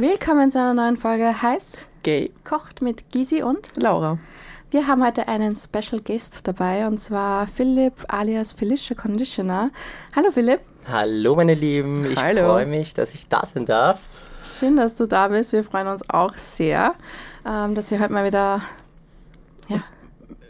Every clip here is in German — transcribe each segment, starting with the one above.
Willkommen zu einer neuen Folge Heiß Gay. kocht mit Gysi und Laura. wir haben heute einen Special Guest dabei und zwar Philipp alias Felicia Conditioner. Hallo Philipp, Hallo meine Lieben, ich freue mich, dass ich da sein darf. schön, dass du da bist. Wir freuen uns auch sehr, ähm, dass wir heute mal wieder ja,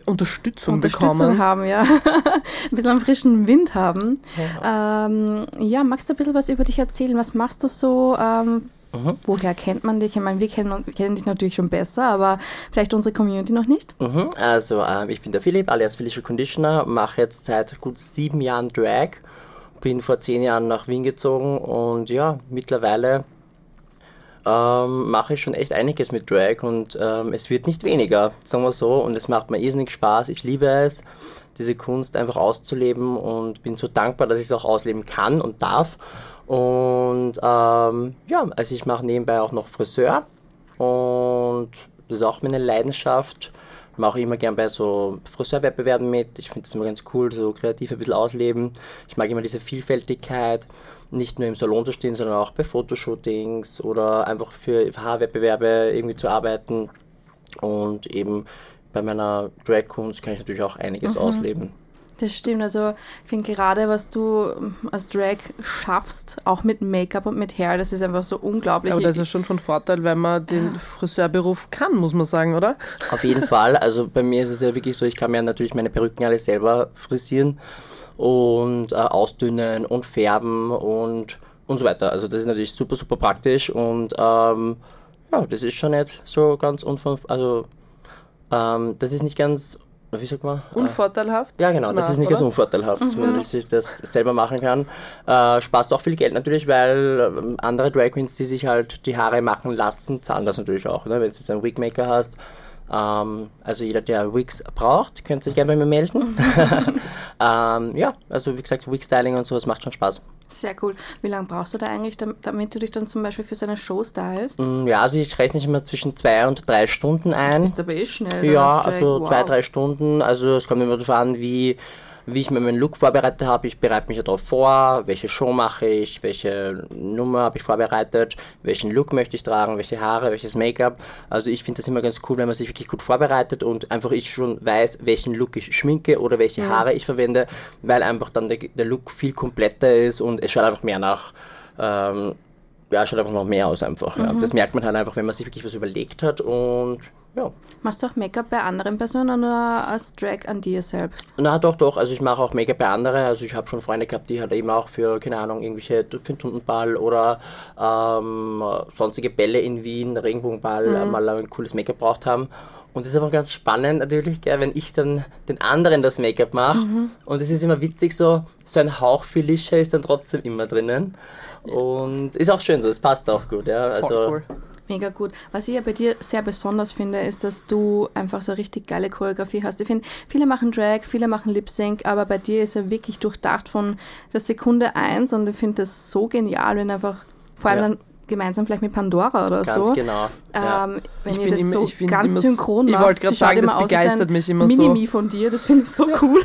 Unterstützung, Unterstützung bekommen. haben, ja. ein bisschen frischen Wind haben. Ja. Ähm, ja, magst du ein bisschen was über dich erzählen? Was machst du so? Ähm, Mhm. Woher kennt man dich? Ich meine, wir kennen, kennen dich natürlich schon besser, aber vielleicht unsere Community noch nicht. Mhm, also ähm, ich bin der Philipp, alias Felicia Conditioner, mache jetzt seit gut sieben Jahren Drag, bin vor zehn Jahren nach Wien gezogen und ja, mittlerweile ähm, mache ich schon echt einiges mit Drag und ähm, es wird nicht weniger, sagen wir so, und es macht mir irrsinnig Spaß. Ich liebe es, diese Kunst einfach auszuleben und bin so dankbar, dass ich es auch ausleben kann und darf. Und ähm, ja, also ich mache nebenbei auch noch Friseur und das ist auch meine Leidenschaft. Mache immer gern bei so Friseurwettbewerben mit. Ich finde das immer ganz cool, so kreativ ein bisschen ausleben. Ich mag immer diese Vielfältigkeit, nicht nur im Salon zu stehen, sondern auch bei Fotoshootings oder einfach für Haarwettbewerbe irgendwie zu arbeiten. Und eben bei meiner Drag-Kunst kann ich natürlich auch einiges ausleben. Das stimmt. Also ich finde gerade, was du als Drag schaffst, auch mit Make-up und mit Hair, das ist einfach so unglaublich. Aber das ist schon von Vorteil, wenn man den Friseurberuf kann, muss man sagen, oder? Auf jeden Fall. Also bei mir ist es ja wirklich so, ich kann mir natürlich meine Perücken alle selber frisieren und äh, ausdünnen und färben und, und so weiter. Also das ist natürlich super, super praktisch und ähm, ja, das ist schon nicht so ganz unvon... Also ähm, das ist nicht ganz... Wie sagt man? Äh, Unvorteilhaft? ja, genau, das Na, ist nicht ganz unvorteilhaft, dass man sich das selber machen kann. Äh, sparst auch viel Geld natürlich, weil ähm, andere Drag Queens, die sich halt die Haare machen lassen, zahlen das natürlich auch, ne? wenn du jetzt einen Wigmaker hast. Ähm, also jeder, der Wigs braucht, könnte sich gerne bei mir melden. ähm, ja, also wie gesagt, Wig-Styling und sowas macht schon Spaß. Sehr cool. Wie lange brauchst du da eigentlich, dam- damit du dich dann zum Beispiel für so eine Show stylst? Mm, Ja, also ich rechne immer zwischen zwei und drei Stunden ein. Ist aber eh schnell. Ja, also wow. zwei, drei Stunden. Also es kommt immer darauf an, wie, wie ich mir meinen Look vorbereitet habe. Ich bereite mich ja darauf vor, welche Show mache ich, welche Nummer habe ich vorbereitet, welchen Look möchte ich tragen, welche Haare, welches Make-up. Also ich finde das immer ganz cool, wenn man sich wirklich gut vorbereitet und einfach ich schon weiß, welchen Look ich schminke oder welche Haare ich verwende, weil einfach dann der, der Look viel kompletter ist und es schaut einfach mehr nach... Ähm, ja, schaut einfach noch mehr aus einfach. Ja. Das merkt man halt einfach, wenn man sich wirklich was überlegt hat und ja. Machst du auch Make-up bei anderen Personen oder als Drag an dir selbst? Na doch, doch. Also ich mache auch Make-up bei anderen. Also ich habe schon Freunde gehabt, die halt eben auch für, keine Ahnung, irgendwelche Fintundenball oder ähm, sonstige Bälle in Wien, Regenbogenball, äh, mal ein cooles Make-up braucht haben. Und das ist aber ganz spannend natürlich, gell, wenn ich dann den anderen das Make-up mache. Und es ist immer witzig so, so ein Hauch Felicia ist dann trotzdem immer drinnen. Und ist auch schön so, es passt auch gut. Ja. Also, Voll cool. Mega gut. Was ich ja bei dir sehr besonders finde, ist, dass du einfach so richtig geile Choreografie hast. Ich finde, viele machen Drag, viele machen Lip Sync, aber bei dir ist er wirklich durchdacht von der Sekunde eins und ich finde das so genial, wenn einfach, vor allem Ja. dann gemeinsam vielleicht mit Pandora oder Ganz so. genau. Ja. Ähm, wenn Ich ihr bin das immer- so ich ganz immer- synchron ich macht. wollte grad Sie schaut sagen, das begeistert mich immer so. Mini-Me von dir, das finde ich so cool.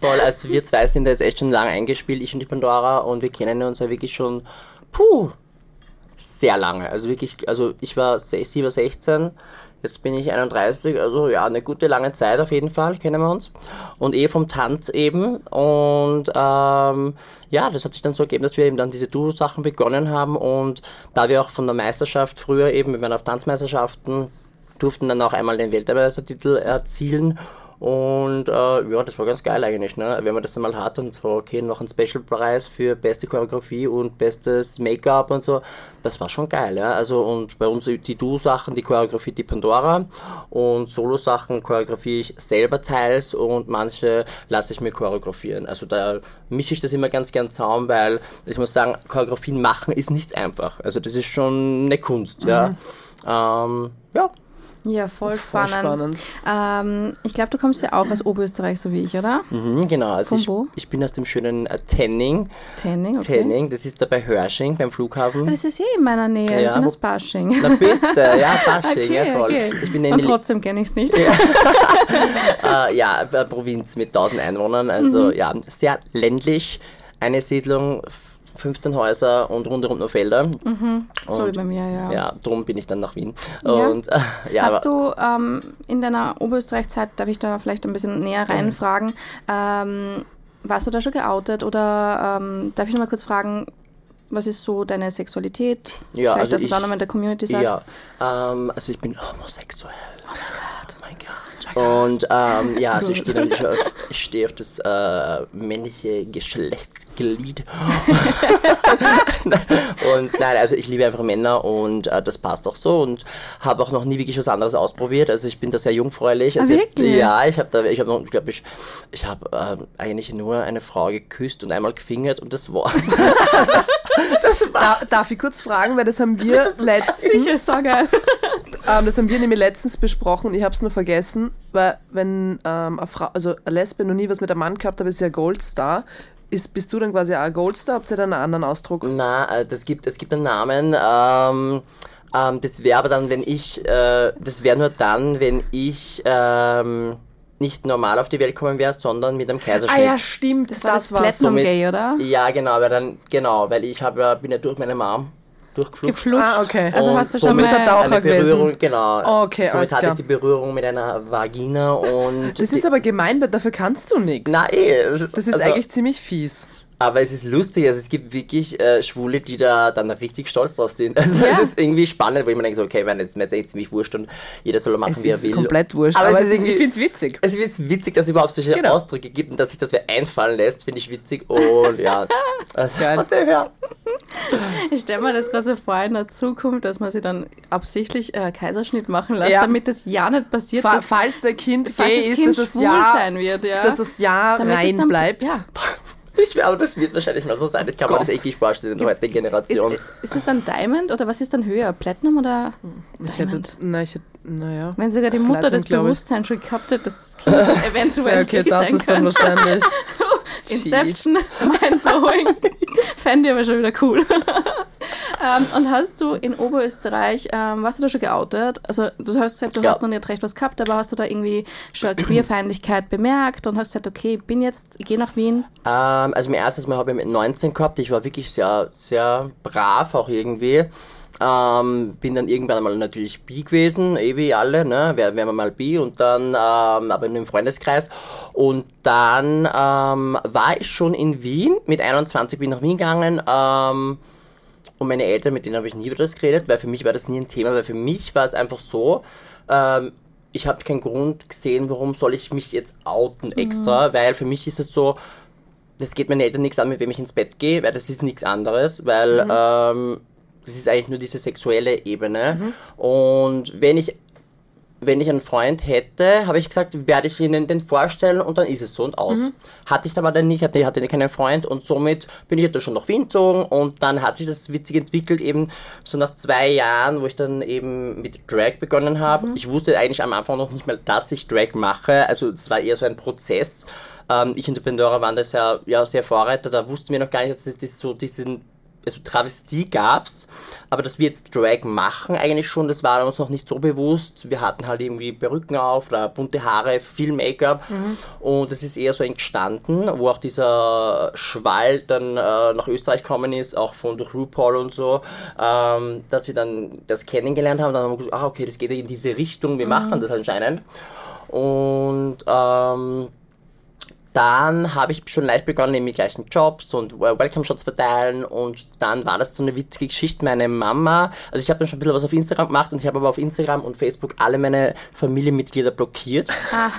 Voll, also wir zwei sind da jetzt echt schon lange eingespielt, ich und die Pandora, und wir kennen uns ja wirklich schon, puh, sehr lange. Also wirklich, also ich war, se- sie war 16, jetzt bin ich 31, also ja, eine gute lange Zeit auf jeden Fall, kennen wir uns. Und eh vom Tanz eben. Und ähm, ja, das hat sich dann so ergeben, dass wir eben dann diese Duo-Sachen begonnen haben und da wir auch von der Meisterschaft früher eben, wir waren auf Tanzmeisterschaften, durften dann auch einmal den Weltmeistertitel erzielen und äh, ja, das war ganz geil eigentlich, ne? wenn man das dann mal hat und so, okay, noch ein Special-Preis für beste Choreografie und bestes Make-up und so, das war schon geil, ja. Also und bei uns die Duo-Sachen, die Choreografie die Pandora und Solo-Sachen choreografiere ich selber teils und manche lasse ich mir choreografieren. Also da mische ich das immer ganz gern zusammen, weil ich muss sagen, Choreografien machen ist nicht einfach. Also das ist schon eine Kunst, ja. Ähm, ja, Ja, voll, Voll spannend. Ähm, ich glaube, du kommst ja auch aus Oberösterreich, so wie ich, oder? Mhm, genau, also Von ich, wo? ich bin aus dem schönen äh, Tenning. Tanning, okay. Tenning, das ist da bei Hörsching beim Flughafen. Das ist eh in meiner Nähe. Ja, ich bin wo- aus Basching. Na bitte, ja, Basching, ja voll. okay. Ich bin in Und trotzdem kenne ich es nicht. äh, ja, äh, Provinz mit 1000 Einwohnern, also Mhm. ja, sehr ländlich. Eine Siedlung, 15 Häuser und rundherum nur Felder. so wie Und- bei mir, ja. Ja, drum bin ich dann nach Wien. Ja. Und äh, ja, Hast du ähm, in deiner Oberösterreich-Zeit, darf ich da vielleicht ein bisschen näher reinfragen, ähm, warst du da schon geoutet oder ähm, darf ich noch mal kurz fragen, was ist so deine Sexualität? Ja, vielleicht, also dass du ich- es auch nochmal in der Community sagst. ja, ähm, also ich bin homosexuell. Oh mein Gott. Und ähm, ja, also ich stehe ich stehe auf das äh, männliche Geschlechtsglied. und nein, also ich liebe einfach Männer und äh, das passt auch so und habe auch noch nie wirklich was anderes ausprobiert. Also ich bin da sehr jungfräulich. Also Ah, wirklich? Ja, ich habe da, ich habe noch, glaube ich, ich habe ähm, eigentlich nur eine Frau geküsst und einmal gefingert und das war's. Da, darf ich kurz fragen, weil das haben wir letztens, Sicher, so geil. ähm, das haben wir nämlich letztens besprochen. Ich habe es nur vergessen, weil wenn ähm, eine Frau, also eine Lesbe noch nie was mit einem Mann gehabt hat, ist ja Goldstar. Ist, bist du dann quasi auch ein Goldstar? Habt ihr dann einen anderen Ausdruck? Na, äh, das gibt, es gibt einen Namen. Ähm, ähm, das wäre aber dann, wenn ich, äh, das wäre nur dann, wenn ich ähm, nicht normal auf die Welt kommen wäre, sondern mit einem Ah Kaiserschnitt. ja, stimmt, Das war das war's. Platinum Gay, oder? Ja, genau, weil dann, genau, weil ich habe ja, bin ja durch meine Mom durchgeflutscht. Geflutscht. Ah, okay. Also Und hast du schon ein mal... Taucher eine Berührung, gewesen. genau. Oh, okay, somit alles hatte klar. ich die Berührung mit einer Vagina und. Das ist aber gemein, weil dafür kannst du nichts. Ist, Das ist also, eigentlich ziemlich fies. Aber es ist lustig, also es gibt wirklich äh, Schwule, die da dann richtig stolz drauf sind. Also Ja. es ist irgendwie spannend, wo ich mir denke, so, okay, wenn jetzt mir ist echt ziemlich wurscht und jeder soll machen, Es wie er ist will. komplett wurscht. Aber, Aber, es ist es ist, ich irgendwie, finde es witzig. es ist witzig, dass es überhaupt solche Genau. Ausdrücke gibt und dass sich das wer einfallen lässt, finde ich witzig. Und ja, also Geil. her. Ich stelle mir das gerade so vor in der Zukunft, dass man sich dann absichtlich äh, Kaiserschnitt machen lässt, Ja. damit das ja nicht passiert, Fa dass, falls der Kind falls gay das ist, Kind dass das schwul Ja, sein wird. Ja. dass das Ja Damit es rein dann- bleibt. Ja. Ich schwöre, das wird wahrscheinlich mal so sein. Ich kann mir Gott. das echt vorstellen in der heutigen Ist, Generation. ist das dann Diamond oder was ist dann höher? Platinum oder Ich hätte, Diamond? na, ich hätte, naja. Wenn sogar die Mutter Platinum, das. Bewusstsein schon gehabt hat, dass das Kind dann eventuell okay, das sein ist dann wahrscheinlich. Inception, mindblowing. Fände ich aber schon wieder cool. Ähm, und hast du in Oberösterreich, ähm, warst du da schon geoutet? Also du hast gesagt, du Ja. hast noch nicht recht was gehabt, aber hast du da irgendwie schon Queerfeindlichkeit bemerkt und hast gesagt, okay, ich bin jetzt, ich gehe nach Wien. Ähm, also mein erstes Mal habe ich mit 19 gehabt. Ich war wirklich sehr, sehr brav auch irgendwie. Ähm, bin dann irgendwann einmal natürlich bi gewesen, eh wie alle, ne? Wären wär wir mal bi und dann, ähm, aber in einem Freundeskreis. Und dann ähm, war ich schon in Wien. Mit 21 bin ich nach Wien gegangen. Ähm, und meine Eltern, mit denen habe ich nie über das geredet, weil für mich war das nie ein Thema, weil für mich war es einfach so, ähm, ich habe keinen Grund gesehen, warum soll ich mich jetzt outen extra, weil für mich ist es so, das geht meinen Eltern nichts an, mit wem ich ins Bett gehe, weil das ist nichts anderes, weil ähm, das ist eigentlich nur diese sexuelle Ebene. Und wenn ich wenn ich einen Freund hätte, habe ich gesagt, werde ich ihnen den vorstellen und dann ist es so und aus. Hatte ich aber dann nicht, hatte, hatte keinen Freund und somit bin ich dann schon nach Wien gezogen und dann hat sich das witzig entwickelt, eben so nach zwei Jahren, wo ich dann eben mit Drag begonnen habe. Ich wusste eigentlich am Anfang noch nicht mal, dass ich Drag mache, also es war eher so ein Prozess. Ähm, ich und Pandora waren das ja, ja sehr Vorreiter, da wussten wir noch gar nicht, dass es das so diesen also Travestie gab's, aber dass wir jetzt Drag machen eigentlich schon, das war uns noch nicht so bewusst. Wir hatten halt irgendwie Perücken auf oder bunte Haare, viel Make-up. Und das ist eher so entstanden, wo auch dieser Schwall dann äh, nach Österreich gekommen ist, auch von durch RuPaul und so, ähm, dass wir dann das kennengelernt haben, dann haben wir gesagt, ah okay, das geht in diese Richtung, wir machen das anscheinend. Und ähm, dann habe ich schon leicht begonnen, eben die gleichen Jobs und äh, Welcome-Shots verteilen und dann war das so eine witzige Geschichte. Meine Mama, also ich habe dann schon ein bisschen was auf Instagram gemacht und ich habe aber auf Instagram und Facebook alle meine Familienmitglieder blockiert,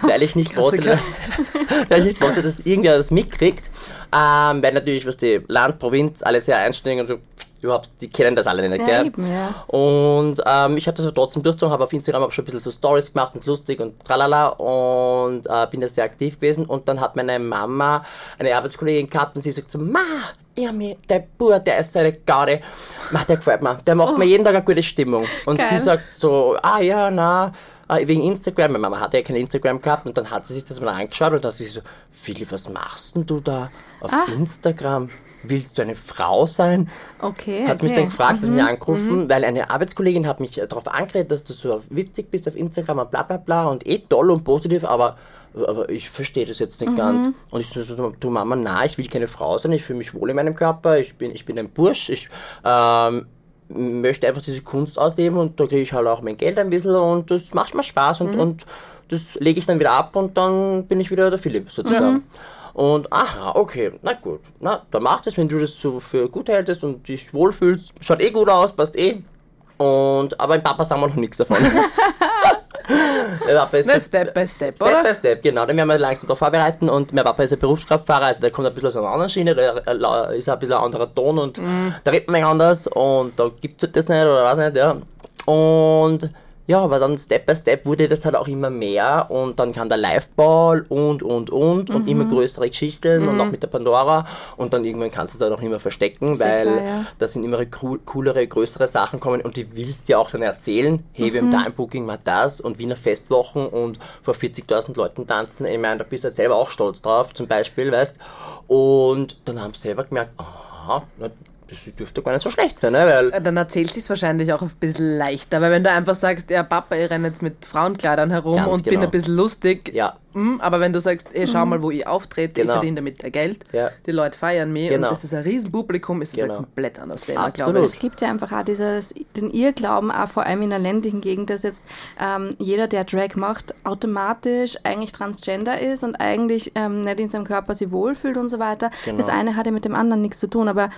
weil ich nicht wollte, weil ich nicht wollte, dass irgendwer das mitkriegt. Ähm, weil natürlich, was die Land, Provinz, alle sehr einständig und so, überhaupt, die kennen das alle nicht, Ja, gell? eben, ja. Und ähm, ich habe das aber trotzdem durchgezogen, habe auf Instagram auch schon ein bisschen so Stories gemacht und lustig und tralala und äh, bin da sehr aktiv gewesen. Und dann hat meine Mama eine Arbeitskollegin gehabt und sie sagt so, Ma, ja, mir, der Bur, der ist eine Gaude. Ma, der gefällt mir. Der macht mir jeden Tag eine gute Stimmung. Und Geil. sie sagt so, ah ja, na, äh, wegen Instagram. Meine Mama hatte ja kein Instagram gehabt und dann hat sie sich das mal angeschaut und dann hat sie so, Philipp, was machst denn du da auf Ah. Instagram? Willst du eine Frau sein? Okay. Hat mich okay. dann gefragt, hat mich angerufen, weil eine Arbeitskollegin hat mich äh, darauf angeredet, dass du so witzig bist auf Instagram und bla bla bla und eh toll und positiv, aber, aber ich verstehe das jetzt nicht ganz. Und ich so, so, du Mama, na, ich will keine Frau sein, ich fühle mich wohl in meinem Körper, ich bin, ich bin ein Bursch, ich ähm, möchte einfach diese Kunst ausleben und da kriege ich halt auch mein Geld ein bisschen und das macht mir Spaß und, und das lege ich dann wieder ab und dann bin ich wieder der Philipp sozusagen. Und aha, okay, na gut, na, dann mach das, wenn du das so für gut hältst und dich wohlfühlst, schaut eh gut aus, passt eh. Und, aber im Papa sagen wir noch nichts davon. Der Papa ist Na, Step by Step, Step oder? by Step, genau. Den werden wir langsam darauf vorbereiten. Und mein Papa ist ein Berufskraftfahrer, also der kommt ein bisschen aus einer anderen Schiene, der äh, ist ein bisschen ein anderer Ton und Mhm. da redet man anders und da gibt es das nicht oder was nicht, ja. Und ja, aber dann Step by Step wurde das halt auch immer mehr und dann kam der Liveball und und und und Mhm. immer größere Geschichten und auch mit der Pandora und dann irgendwann kannst du es dann auch nicht mehr verstecken, Sehr weil klar, ja. da sind immer cool, coolere, größere Sachen kommen und die willst du ja auch dann erzählen. Hey, wir haben Mhm. Time Booking mal das und Wiener Festwochen und vor 40.000 Leuten tanzen. Ich meine, da bist du halt selber auch stolz drauf, zum Beispiel, weißt Und dann haben sie selber gemerkt, aha, na, das dürfte gar nicht so schlecht sein, ne? Weil, Äh, Dann erzählt sich wahrscheinlich auch ein bisschen leichter, weil wenn du einfach sagst, ja Papa, ich renne jetzt mit Frauenkleidern herum und bin genau. ein bisschen lustig, ja, hm, aber wenn du sagst, hey, schau mal, wo ich auftrete, Genau. ich verdiene damit Geld, Ja. die Leute feiern mich Genau. und das ist ein Riesenpublikum, ist das Genau. ein komplett anderes Thema, Absolut. glaube Es gibt ja einfach auch dieses, den Irrglauben, auch vor allem in der ländlichen Gegend, dass jetzt ähm, jeder, der Drag macht, automatisch eigentlich transgender ist und eigentlich ähm, nicht in seinem Körper sich wohlfühlt und so weiter. Genau. Das eine hat ja mit dem anderen nichts zu tun, aber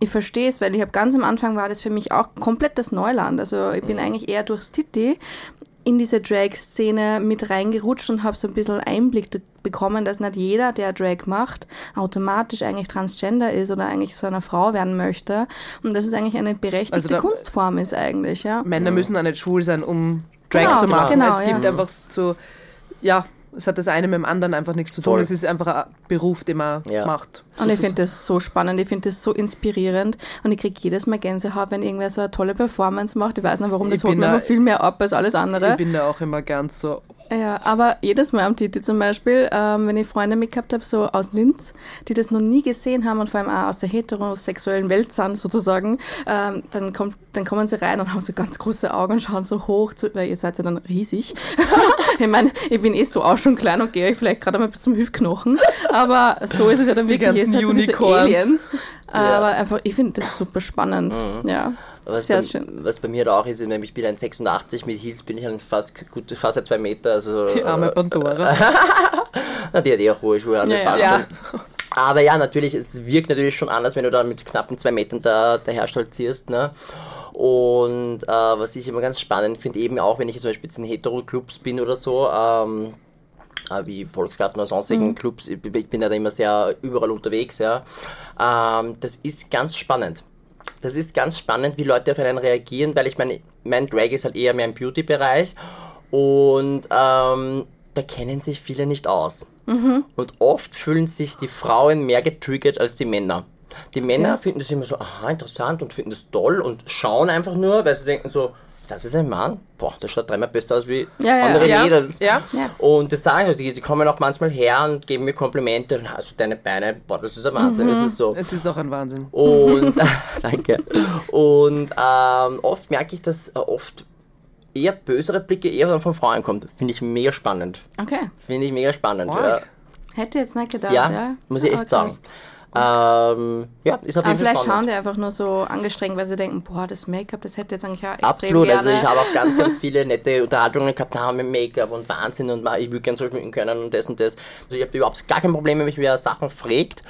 ich verstehe es, weil ich habe ganz am Anfang war das für mich auch komplett das Neuland. Also ich bin Mhm. eigentlich eher durchs Titi in diese Drag-Szene mit reingerutscht und habe so ein bisschen Einblick bekommen, dass nicht jeder, der Drag macht, automatisch eigentlich transgender ist oder eigentlich so eine Frau werden möchte. Und dass es eigentlich eine berechtigte Also da- Kunstform ist eigentlich, ja. Männer müssen auch nicht schwul sein, um Drag Genau, zu machen. genau, es gibt ja. einfach so, ja, es hat das eine mit dem anderen einfach nichts zu tun. Voll. Es ist einfach ein Beruf, den man Ja. macht. Und ich finde das so spannend, ich finde das so inspirierend und ich kriege jedes Mal Gänsehaut, wenn irgendwer so eine tolle Performance macht. Ich weiß nicht warum, das Ich holt mir da- viel mehr ab als alles andere. Ich bin da auch immer ganz so, Ja, aber jedes Mal am Titi zum Beispiel, ähm, wenn ich Freunde mitgehabt habe, so aus Linz, die das noch nie gesehen haben und vor allem auch aus der heterosexuellen Welt sind sozusagen, ähm, dann, kommt, dann kommen sie rein und haben so ganz große Augen und schauen so hoch, zu, weil ihr seid ja dann riesig. ich meine, ich bin eh so auch schon klein und gehe euch vielleicht gerade mal bis zum Hüftknochen, aber so ist es ja dann Die wirklich, ihr ganzen seid so diese Unicorns. Aliens. Aber einfach, ich finde das super spannend. Ja, was sehr bei, schön. was bei mir auch ist, ich bin ein 86, mit Heels bin ich ein fast, gut, fast 2 Meter, also... die arme äh, Pandora. Na, die hat eh auch hohe Schuhe an, das Ja, passt Ja. schon. Aber ja, natürlich, es wirkt natürlich schon anders, wenn du da mit knappen zwei Metern da, daher stolzierst, ne? Und äh, was ich immer ganz spannend finde, eben auch wenn ich zum Beispiel jetzt in Hetero-Clubs bin oder so, ähm, äh, wie Volksgarten oder sonstigen Clubs, ich, bin- ich bin ja da immer sehr überall unterwegs, ja. Ähm, das ist ganz spannend. Das ist ganz spannend, wie Leute auf einen reagieren, weil ich meine, mein Drag ist halt eher mehr im Beauty-Bereich und ähm, da kennen sich viele nicht aus. Und oft fühlen sich die Frauen mehr getriggert als die Männer. Die Männer finden das immer so, aha, interessant und finden das toll und schauen einfach nur, weil sie denken so, das ist ein Mann, boah, der schaut dreimal besser aus wie Ja, ja, andere ja, Mädels. ja. Ja. Und das sagen, die, die kommen auch manchmal her und geben mir Komplimente und also deine Beine, boah, das ist ein Wahnsinn, das ist so. Es ist auch ein Wahnsinn. Und danke. Und ähm, oft merke ich, dass äh, oft eher bösere Blicke eher dann von Frauen kommt. Finde ich mega spannend. Okay, Finde ich mega spannend. Hätte jetzt nicht gedacht, ja, ja. muss ich echt sagen. Ähm, ja, ist auf Aber jeden Fall vielleicht schauen spannend. die einfach nur so angestrengt, weil sie denken, boah, das Make-up, das hätte jetzt eigentlich auch extrem Absolut, gerne. also ich habe auch ganz, ganz viele nette Unterhaltungen gehabt, na, mit Make-up und Wahnsinn und ich würde gerne so schminken können und das und das. Also ich habe überhaupt gar kein Problem, wenn mich wer Sachen fragt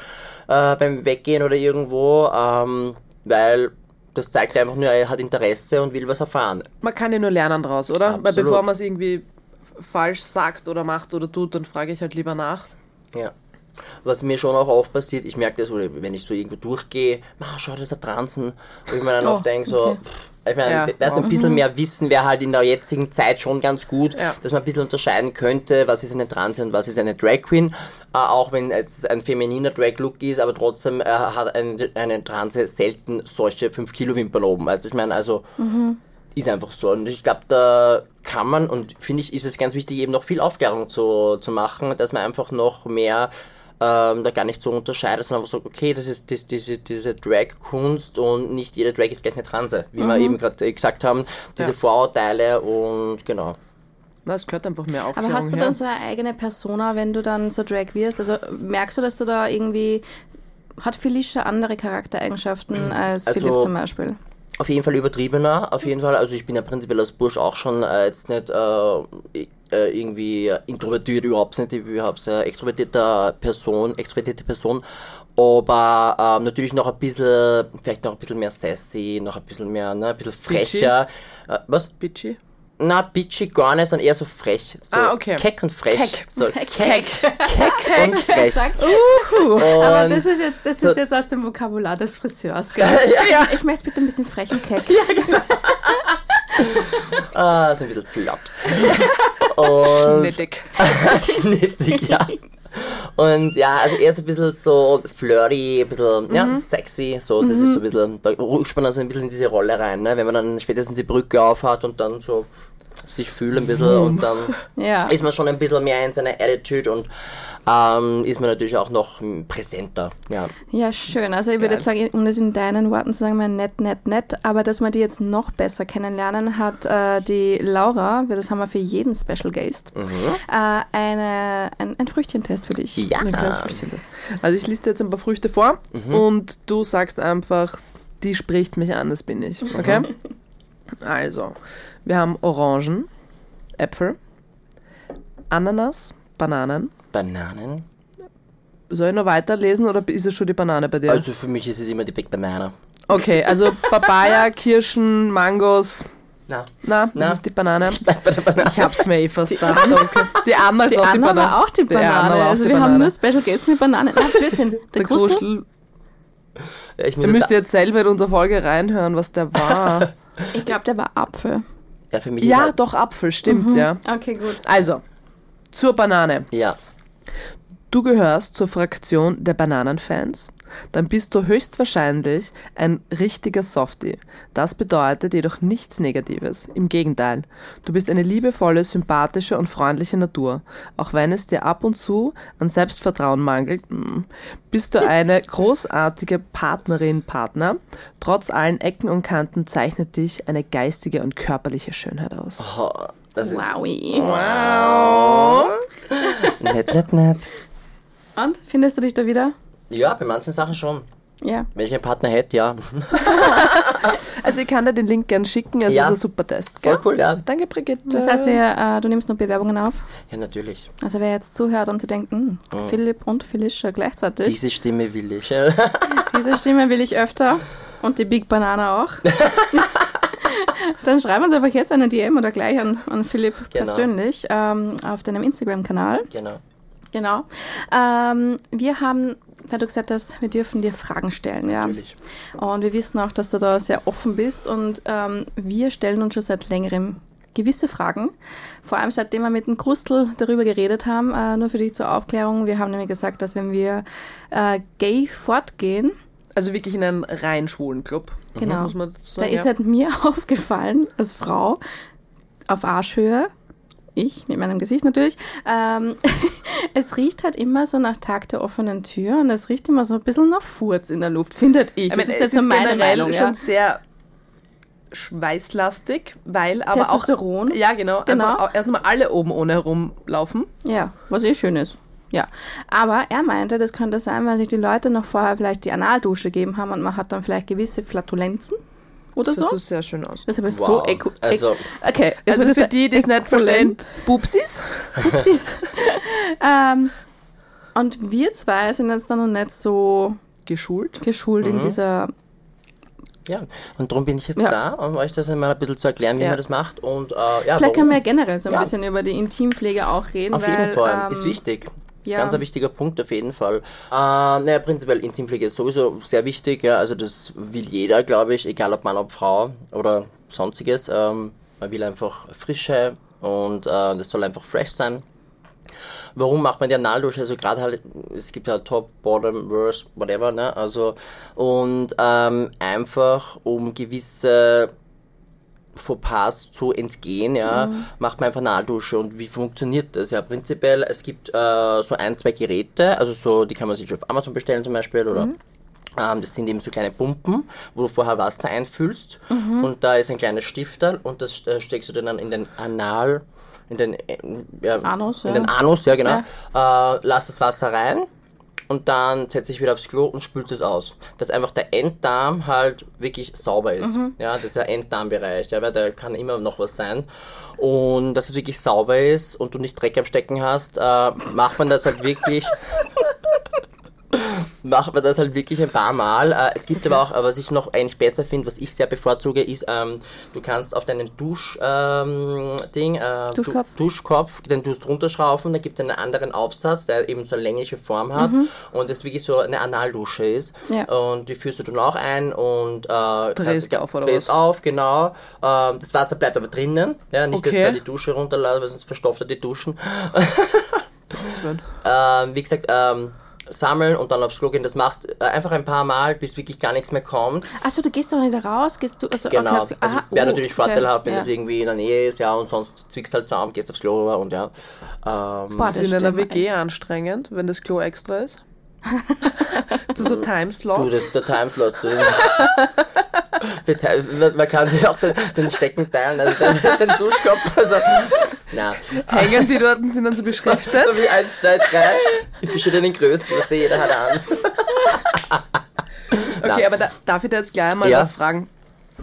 äh, beim Weggehen oder irgendwo, ähm, weil das zeigt einfach nur, er hat Interesse und will was erfahren. Man kann ja nur lernen draus, oder? Weil Absolut. bevor man es irgendwie falsch sagt oder macht oder tut, dann frage ich halt lieber nach. Ja. Was mir schon auch oft passiert, ich merke das, wenn ich so irgendwo durchgehe, ma, schau, das ist ein Transen. Und ich mir dann Oh, oft denke, so, okay. pff, ich meine, Ja, weißt, ein bisschen mehr Wissen wäre halt in der jetzigen Zeit schon ganz gut, Ja. dass man ein bisschen unterscheiden könnte, was ist eine Transe und was ist eine Drag Queen. Äh, auch wenn es ein femininer Drag-Look ist, aber trotzdem äh, hat ein, eine Transe selten solche 5 Kilo Wimpern oben. Also ich meine, also ist einfach so. Und ich glaube, da kann man, und finde ich, ist es ganz wichtig, eben noch viel Aufklärung zu, zu machen, dass man einfach noch mehr ähm, da gar nicht so unterscheidet, sondern einfach so, okay, das ist das, diese, diese Drag-Kunst und nicht jede Drag ist gleich eine Transe, wie wir eben gerade gesagt haben, diese Ja. Vorurteile und genau. Na, es gehört einfach mehr Aufklärung Aber hast du her. dann so eine eigene Persona, wenn du dann so Drag wirst? Also merkst du, dass du da irgendwie. Hat Felicia andere Charaktereigenschaften als Also- Philipp zum Beispiel? Auf jeden Fall übertriebener, auf jeden Fall. Also ich bin ja prinzipiell als Bursch auch schon äh, jetzt nicht äh, äh, irgendwie introvertiert, überhaupt nicht. Ich bin überhaupt eine extrovertierte Person, extrovertierte Person. Aber ähm, natürlich noch ein bisschen, vielleicht noch ein bisschen mehr sassy, noch ein bisschen mehr, ne, ein bisschen frecher. Äh, was? Bitchy. Na, bitchy gar nicht, sondern eher so frech. So Ah, okay. Keck und frech. Keck. So, Keck. keck, keck und frech. Und aber das ist jetzt, das so- ist jetzt aus dem Vokabular des Friseurs, gell? ja, Ich möchte bitte ein bisschen frech und keck. ah, so ein bisschen flott. und Schnittig. Schnittig, ja. Und ja, also eher so ein bisschen so flirty, ein bisschen ja, sexy, so, das ist so ein bisschen, da rutscht man also ein bisschen in diese Rolle rein, ne? wenn man dann spätestens die Brücke aufhat und dann so sich fühlt ein bisschen und dann Ja. ist man schon ein bisschen mehr in seiner Attitude und ähm, ist man natürlich auch noch präsenter, ja. Ja, schön. Also ich würde jetzt sagen, um das in deinen Worten zu sagen, mal nett, nett, nett. Aber dass wir die jetzt noch besser kennenlernen, hat äh, die Laura, wir- das haben wir für jeden Special Guest, äh, eine, ein, ein Früchtchentest für dich. Ja, Ein kleines. Also ich liste jetzt ein paar Früchte vor und du sagst einfach, die spricht mich an, das bin ich. Okay? Also, wir haben Orangen, Äpfel, Ananas, Bananen. Bananen. Soll ich noch weiterlesen oder ist es schon die Banane bei dir? Also für mich ist es immer die Big Banana. okay, also Papaya, Kirschen, Mangos. Na, Na, das Na. ist die Banane. bleib bei der Banane. Ich hab's mir eh fast gedacht. Okay. Die Anna ist Die auch die Anna Banane. war auch die Die Anna Banane. war auch also die wir haben Banane. nur Special Guests mit Bananen. Na, Blödsinn. Der, Der Krustel? Kruschel. Ja, ich muss Ihr jetzt müsst jetzt selber in unsere Folge reinhören, was der war. Ich glaube, der war Apfel. ja, für mich ja, er- doch, Apfel, stimmt, ja. Okay, gut. Also, zur Banane. Ja. Du gehörst zur Fraktion der Bananenfans? Dann bist du höchstwahrscheinlich ein richtiger Softie. Das bedeutet jedoch nichts Negatives. Im Gegenteil. Du bist eine liebevolle, sympathische und freundliche Natur. Auch wenn es dir ab und zu an Selbstvertrauen mangelt, mm, bist du eine großartige Partnerin, Partner. Trotz allen Ecken und Kanten zeichnet dich eine geistige und körperliche Schönheit aus. Oh, das ist Wowie. nett, nett, nett. Und, findest du dich da wieder? Ja, bei manchen Sachen schon. Ja. Wenn ich einen Partner hätte, ja. Also ich kann dir den Link gern schicken, es Ja. ist ein super Test. Gell? Voll cool, ja. Danke, Brigitte. Das heißt, wir, äh, du nimmst nur Bewerbungen auf. Ja, natürlich. Also wer jetzt zuhört und sie denkt, hm, Philipp und Felicia gleichzeitig, Diese Stimme will ich. diese Stimme will ich öfter und die Big Banana auch. Dann schreiben uns einfach jetzt eine DM oder gleich an, an Philipp Genau. persönlich ähm, auf deinem Instagram-Kanal. genau. Genau. Ähm, wir haben, weil du gesagt hast, wir dürfen dir Fragen stellen, ja. Natürlich. Und wir wissen auch, dass du da sehr offen bist und ähm, wir stellen uns schon seit längerem gewisse Fragen. Vor allem seitdem wir mit dem Krustel darüber geredet haben, äh, nur für dich zur Aufklärung. Wir haben nämlich gesagt, dass wenn wir äh, gay fortgehen, Also wirklich in einen rein schwulen Club. Genau. Muss man dazu da sagen. ist halt mir aufgefallen, als Frau, auf Arschhöhe, ich mit meinem Gesicht natürlich, ähm, es riecht halt immer so nach Tag der offenen Tür und es riecht immer so ein bisschen nach Furz in der Luft, findet ich. ich Das meine, ist jetzt ist so meine Meinung. schon Ja. sehr schweißlastig, weil aber auch... Testosteron. Ja, genau. Genau. Auch erstmal alle oben ohne herumlaufen. ja, was eh schön ist. Ja, aber er meinte, das könnte sein, weil sich die Leute noch vorher vielleicht die Analdusche gegeben haben und man hat dann vielleicht gewisse Flatulenzen oder Das so. du sehr schön aus. Das ist aber so Wow. eco Also- okay, Also das für die, die es nicht verstehen. Pupsis. Upsis. ähm, und wir zwei sind jetzt dann noch nicht so Geschult. geschult Mhm. in dieser. Ja, und darum bin ich jetzt Ja. da, um euch das einmal ein bisschen zu erklären, wie Ja. man das macht. Und äh, ja, Vielleicht warum? können wir ja generell so ein Ja. bisschen über die Intimpflege auch reden. Auf weil, jeden Fall, ähm, ist wichtig. Ist ja. ganz ein wichtiger Punkt auf jeden Fall. Äh, naja, prinzipiell Intimpflege ist sowieso sehr wichtig, ja, also das will jeder, glaube ich, egal ob Mann, ob Frau oder sonstiges. Ähm, man will einfach Frische und äh, das soll einfach fresh sein. Warum macht man die Analdusche? Also gerade halt, es gibt ja Top, Bottom, Worst, whatever, ne? Also und ähm, einfach um gewisse Fauxpas zu entgehen, ja, macht man einfach Analdusche. Und wie funktioniert das? Ja, prinzipiell, es gibt äh, so ein, zwei Geräte, also so, die kann man sich auf Amazon bestellen zum Beispiel oder ähm, das sind eben so kleine Pumpen, wo du vorher Wasser einfüllst und da ist ein kleines Stifterl und das äh, steckst du dann in den Anal, in den, äh, ja, Anus, in ja. den Anus, ja genau. Äh, lass das Wasser rein und dann setzt dich wieder aufs Klo und spült es aus. Dass einfach der Enddarm halt wirklich sauber ist. Ja, das ist der Enddarmbereich, ja, weil da kann immer noch was sein. Und dass es wirklich sauber ist und du nicht Dreck am Stecken hast, äh, macht man das halt wirklich macht man das halt wirklich ein paar Mal. Äh, es gibt aber auch, äh, was ich noch eigentlich besser finde, was ich sehr bevorzuge, ist, ähm, du kannst auf deinen Dusch, ähm, Ding, äh, Duschkopf. Du, Duschkopf, den tust runterschrauben, da gibt es einen anderen Aufsatz, der eben so eine längliche Form hat und das wirklich so eine Analdusche ist. Ja. Und die führst du dann auch ein und äh, Drehst auf, oder drehst was? auf, genau. Ähm, das Wasser bleibt aber drinnen, ja, nicht, Okay. dass er die Dusche runterlässt, weil sonst verstopft er die Duschen. Ähm, wie gesagt, ähm, sammeln und dann aufs Klo gehen, das machst äh, einfach ein paar Mal, bis wirklich gar nichts mehr kommt. Achso, du gehst doch nicht raus, gehst du. Also, Genau, okay, also aha, wäre oh, natürlich okay, vorteilhaft, wenn ja. es irgendwie in der Nähe ist, ja, und sonst zwickst halt zusammen, gehst aufs Klo rüber und ja. Ähm, Boah, Ist das in einer WG echt. anstrengend, wenn das Klo extra ist? so, so du, Timeslots? das, der Timeslot. du- der Time- man- man kann sich auch den, den Stecken teilen, also den, den Duschkopf. Also, na, Hängen die dort und sind dann so beschriftet? so wie 1, 2, 3, in verschiedenen Größen, was der jeder hat an. Okay, aber da, darf ich da jetzt gleich mal Ja. was fragen?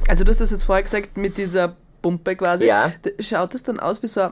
Also du hast das jetzt vorher gesagt mit dieser Pumpe quasi. Ja. Da- Schaut das dann aus wie so ein,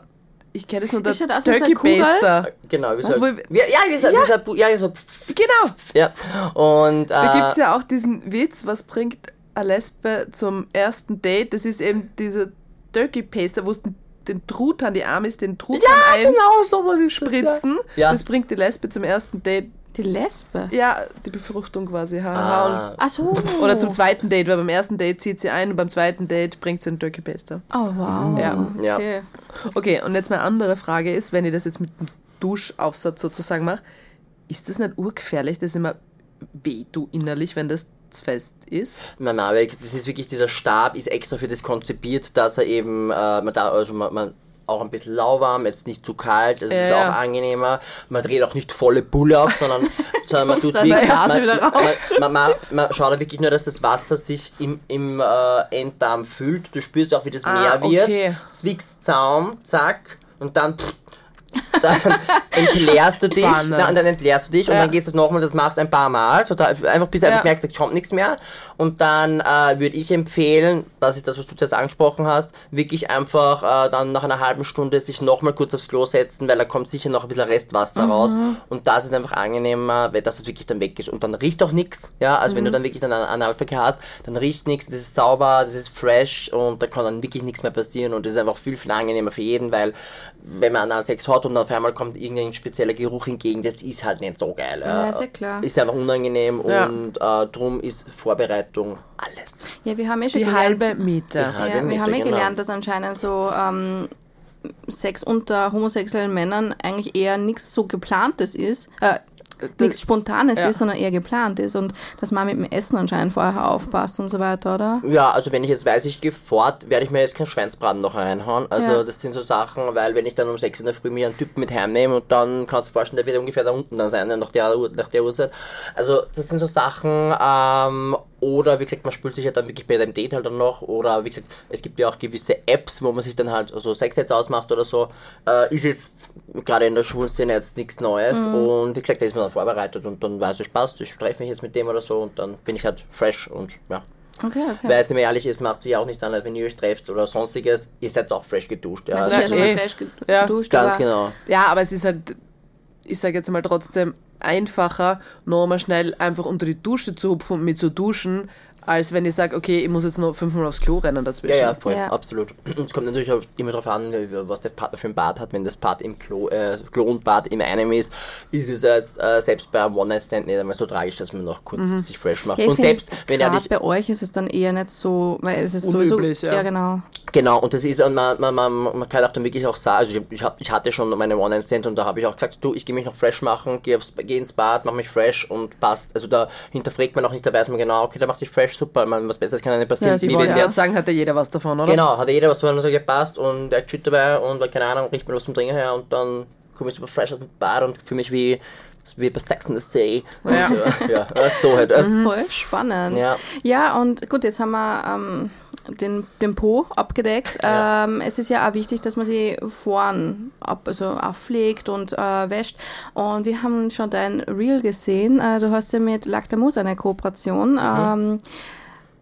ich kenne das nur der so Turkey. Baster. Genau, wie so, wo- ja, ja, wie so, Wie so, ja, wie so, Genau, ja. Und, da äh, gibt es ja auch diesen Witz, was bringt eine Lesbe zum ersten Date? Das ist eben dieser Turkey Paster, wo es den, Truthahn, die Amis den Truthahn ja, genau, sowas ist einspritzen. Das, ja. Das bringt die Lesbe zum ersten Date. Die Lesbe. Ja, die Befruchtung quasi. Haha. Ah, Achso. Oder zum zweiten Date, weil beim ersten Date zieht sie ein und beim zweiten Date bringt sie einen Turkey Paster. Oh, wow. Ja. Ja. Okay. Okay, und jetzt meine andere Frage ist, wenn ich das jetzt mit dem Duschaufsatz sozusagen mache, ist das nicht urgefährlich, dass immer weh du innerlich, wenn das zu fest ist? Nein, nein, weil das ist wirklich, dieser Stab ist extra für das konzipiert, dass er eben, äh, man da, also man, man auch ein bisschen lauwarm, jetzt nicht zu kalt, es ist Ja. auch angenehmer. Man dreht auch nicht volle Bulle auf, sondern, sondern man tut wirklich, man, man, man, man, schaut da wirklich nur, dass das Wasser sich im, im äh, Enddarm füllt. Du spürst auch, wie das Ah, mehr wird. okay. Zwickst Zaum, zack, und dann pff, dann entleerst du dich, na, und dann entleerst du dich und Ja. dann gehst du es nochmal, das machst ein paar Mal, total, einfach bis du einfach Ja. merkst, es kommt nichts mehr. Und dann äh, würde ich empfehlen, das ist das, was du zuerst angesprochen hast, wirklich einfach äh, dann nach einer halben Stunde sich nochmal kurz aufs Klo setzen, weil da kommt sicher noch ein bisschen Restwasser raus. Und das ist einfach angenehmer, weil das es wirklich dann weg ist. Und dann riecht auch nichts. Ja, also wenn du dann wirklich dann einen Analverkehr hast, dann riecht nichts, das ist sauber, das ist fresh und da kann dann wirklich nichts mehr passieren. Und das ist einfach viel, viel angenehmer für jeden, weil wenn man Analsex hat und auf einmal kommt irgendein spezieller Geruch entgegen, das ist halt nicht so geil. Ja, ist ja klar. Ist einfach unangenehm Ja. und äh, drum ist Vorbereitung alles. Ja, wir haben eh schon Die gelernt, halbe Miete. Ja. halbe Ja, wir Miete, haben eh genau. gelernt, dass anscheinend so ähm, Sex unter homosexuellen Männern eigentlich eher nichts so geplantes ist, äh, nichts Spontanes ja. ist, sondern eher geplant ist und dass man mit dem Essen anscheinend vorher aufpasst und so weiter, oder? Ja, also wenn ich jetzt weiß, ich gehe fort, werde ich mir jetzt keinen Schweinsbraten noch reinhauen. Also Ja. das sind so Sachen, weil wenn ich dann um 6 in der Früh mir einen Typen mit heimnehme und dann kannst du dir vorstellen, der wird ungefähr da unten dann sein, nach der, Uhr- nach der Uhrzeit. Also das sind so Sachen, ähm, oder wie gesagt, man spült sich ja dann wirklich bei dem Date halt dann noch, oder wie gesagt, es gibt ja auch gewisse Apps, wo man sich dann halt so Sexsets ausmacht oder so, äh, ist jetzt gerade in der Schulszene jetzt nichts Neues und wie gesagt, da ist man dann vorbereitet und dann weiß ich, passt, ich treffe mich jetzt mit dem oder so und dann bin ich halt fresh und ja. Okay, okay. Weil, sind wir ehrlich, es macht sich auch nichts an, als wenn ihr euch trefft oder sonstiges. Ihr seid auch fresh geduscht. Ja, ich also, Ja, fresh geduscht, Ja, ganz aber genau. Ja, aber es ist halt, ich sage jetzt mal trotzdem, einfacher, nochmal schnell einfach unter die Dusche zu hupfen und mit zu duschen, als wenn ich sage, okay, ich muss jetzt noch fünfmal aufs Klo rennen dazwischen. Ja, ja, voll, Ja. absolut. Es kommt natürlich auch immer darauf an, was der Partner für ein Bad hat. Wenn das Bad im Klo, äh, Klo und Bad in einem ist, ist es äh, selbst bei einem One-Night-Stand nicht einmal so tragisch, dass man noch kurz sich fresh macht. ja, ich und selbst, wenn er dich bei euch ist es dann eher nicht so, weil es ist Unüblich, sowieso, ja. ja genau. Genau, und das ist, und man, man, man, man kann auch dann wirklich auch sagen, also ich, ich, hab, ich hatte schon meine One-Night-Stand und da habe ich auch gesagt, du, ich gehe mich noch fresh machen, gehe aufs- geh ins Bad, mach mich fresh und passt. Also da hinterfragt man auch nicht, da weiß man genau, okay, da macht sich fresh, Super. Meine, was Besseres kann ja nicht passieren. Ja, sie Wie wollen ja sagen, hat ja jeder was davon, oder? Genau, hat jeder was davon so gepasst und der Tschüt dabei und keine Ahnung, riecht mir was zum Trinken her und dann komme ich super fresh aus dem Bad und fühle mich wie, wie bei Sex in the Sea. Ja. Äh, ja, das ist so halt. Das, Voll spannend. Ja. ja, und gut, jetzt haben wir ähm, den, den Po abgedeckt. Ja. Ähm, es ist ja auch wichtig, dass man sie vorn ab, also auch pflegt und äh, wäscht. Und wir haben schon dein Reel gesehen. Äh, du hast ja mit Lactamus eine Kooperation. Mhm. Ähm,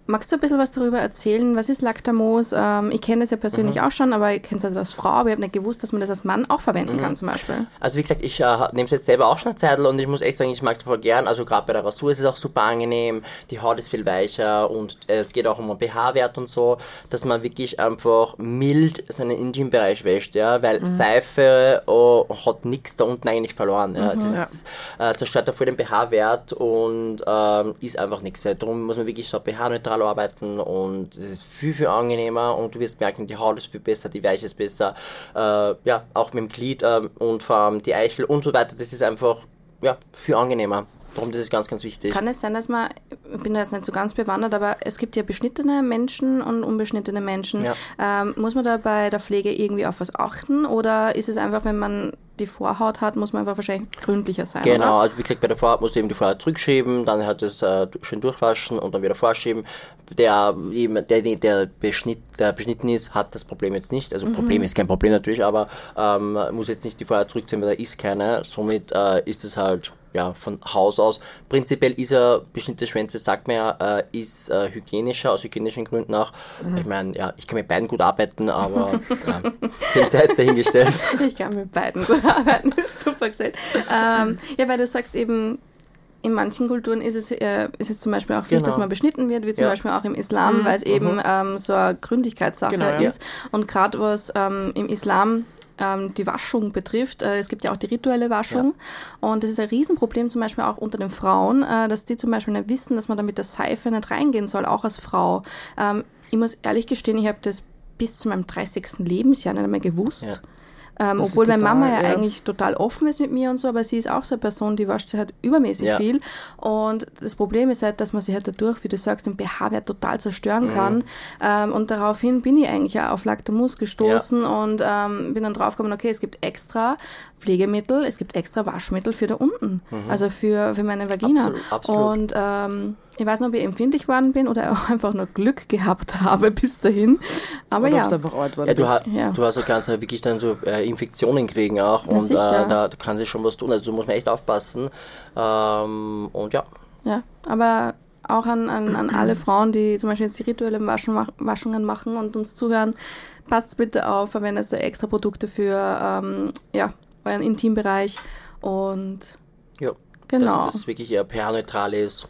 Magst du ein bisschen was darüber erzählen? Was ist Lactamos? Ähm, ich kenne das ja persönlich Mhm. auch schon, aber ich kenne es halt als Frau, aber ich habe nicht gewusst, dass man das als Mann auch verwenden Mhm. kann zum Beispiel. Also wie gesagt, ich äh, nehme es jetzt selber auch schon eine Zeit und ich muss echt sagen, ich mag es voll gern. Also gerade bei der Rasur ist es auch super angenehm, die Haut ist viel weicher und äh, es geht auch um den pH-Wert und so, dass man wirklich einfach mild seinen Intimbereich wäscht, ja, weil Seife oh, hat nichts da unten eigentlich verloren. Ja. Das äh, zerstört da voll den pH-Wert und ähm, ist einfach nichts. Ja. Darum muss man wirklich so pH-neutral arbeiten und es ist viel, viel angenehmer und du wirst merken, die Haut ist viel besser, die Weiche ist besser, äh, ja, auch mit dem Glied ähm, und vor allem die Eichel und so weiter, das ist einfach, ja, viel angenehmer. Darum, das ist ganz, ganz wichtig. Kann es sein, dass man, ich bin da jetzt nicht so ganz bewandert, aber es gibt ja beschnittene Menschen und unbeschnittene Menschen. Ja. Ähm, muss man da bei der Pflege irgendwie auf was achten oder ist es einfach, wenn man die Vorhaut hat, muss man einfach wahrscheinlich gründlicher sein? Genau, Oder? also wie gesagt, bei der Vorhaut musst du eben die Vorhaut zurückschieben, dann halt das äh, schön durchwaschen und dann wieder vorschieben. Der, der, der, Beschnitt, der beschnitten ist, hat das Problem jetzt nicht. Also Problem ist kein Problem natürlich, aber ähm, muss jetzt nicht die Vorhaut zurückziehen, weil da ist keine. Somit äh, ist es halt ja, von Haus aus. Prinzipiell ist er, beschnittene Schwänze, sagt man ja, äh, ist äh, hygienischer, aus hygienischen Gründen auch. Ich meine, ja, ich kann mit beiden gut arbeiten, aber äh, dem sei jetzt dahingestellt. Ich kann mit beiden gut arbeiten, das ist super gesagt. Ähm, ja, weil du sagst eben, in manchen Kulturen ist es, äh, ist es zum Beispiel auch wichtig, Genau. dass man beschnitten wird, wie zum Ja. Beispiel auch im Islam, weil es eben ähm, so eine Gründlichkeitssache Genau, ja. ist. Und gerade was ähm, im Islam ähm, die Waschung betrifft, äh, es gibt ja auch die rituelle Waschung und das ist ein Riesenproblem zum Beispiel auch unter den Frauen, äh, dass die zum Beispiel nicht wissen, dass man da mit der Seife nicht reingehen soll, auch als Frau. Ähm, ich muss ehrlich gestehen, ich habe das bis zu meinem 30. Lebensjahr nicht einmal gewusst. Ja. Ähm, obwohl meine total, Mama ja, ja. eigentlich total offen ist mit mir und so, aber sie ist auch so eine Person, die wascht sich halt übermäßig Ja. viel. Und das Problem ist halt, dass man sich halt dadurch, wie du sagst, den pH-Wert total zerstören Mhm. kann. Ähm, und daraufhin bin ich eigentlich ja auf Lactamus gestoßen und ähm, bin dann draufgekommen, okay, es gibt extra Pflegemittel, es gibt extra Waschmittel für da unten, also für, für meine Vagina. Mhm. Absolut, absolut. Und ähm, ich weiß nicht, ob ich empfindlich worden bin oder auch einfach nur Glück gehabt habe bis dahin. Aber Oder ja. einfach alt war. Ja, du, ha Ja. du hast ja ganz halt wirklich dann so äh, Infektionen kriegen auch und äh, da, da kann sich schon was tun. Also da muss man echt aufpassen. Ähm, und ja, Ja, aber auch an, an, an alle Frauen, die zum Beispiel jetzt die rituellen Waschen, Waschungen machen und uns zuhören, passt bitte auf, verwendet da extra Produkte für ähm, ja, euren Intimbereich und ja. Genau. Dass das wirklich eher pH-neutral ist.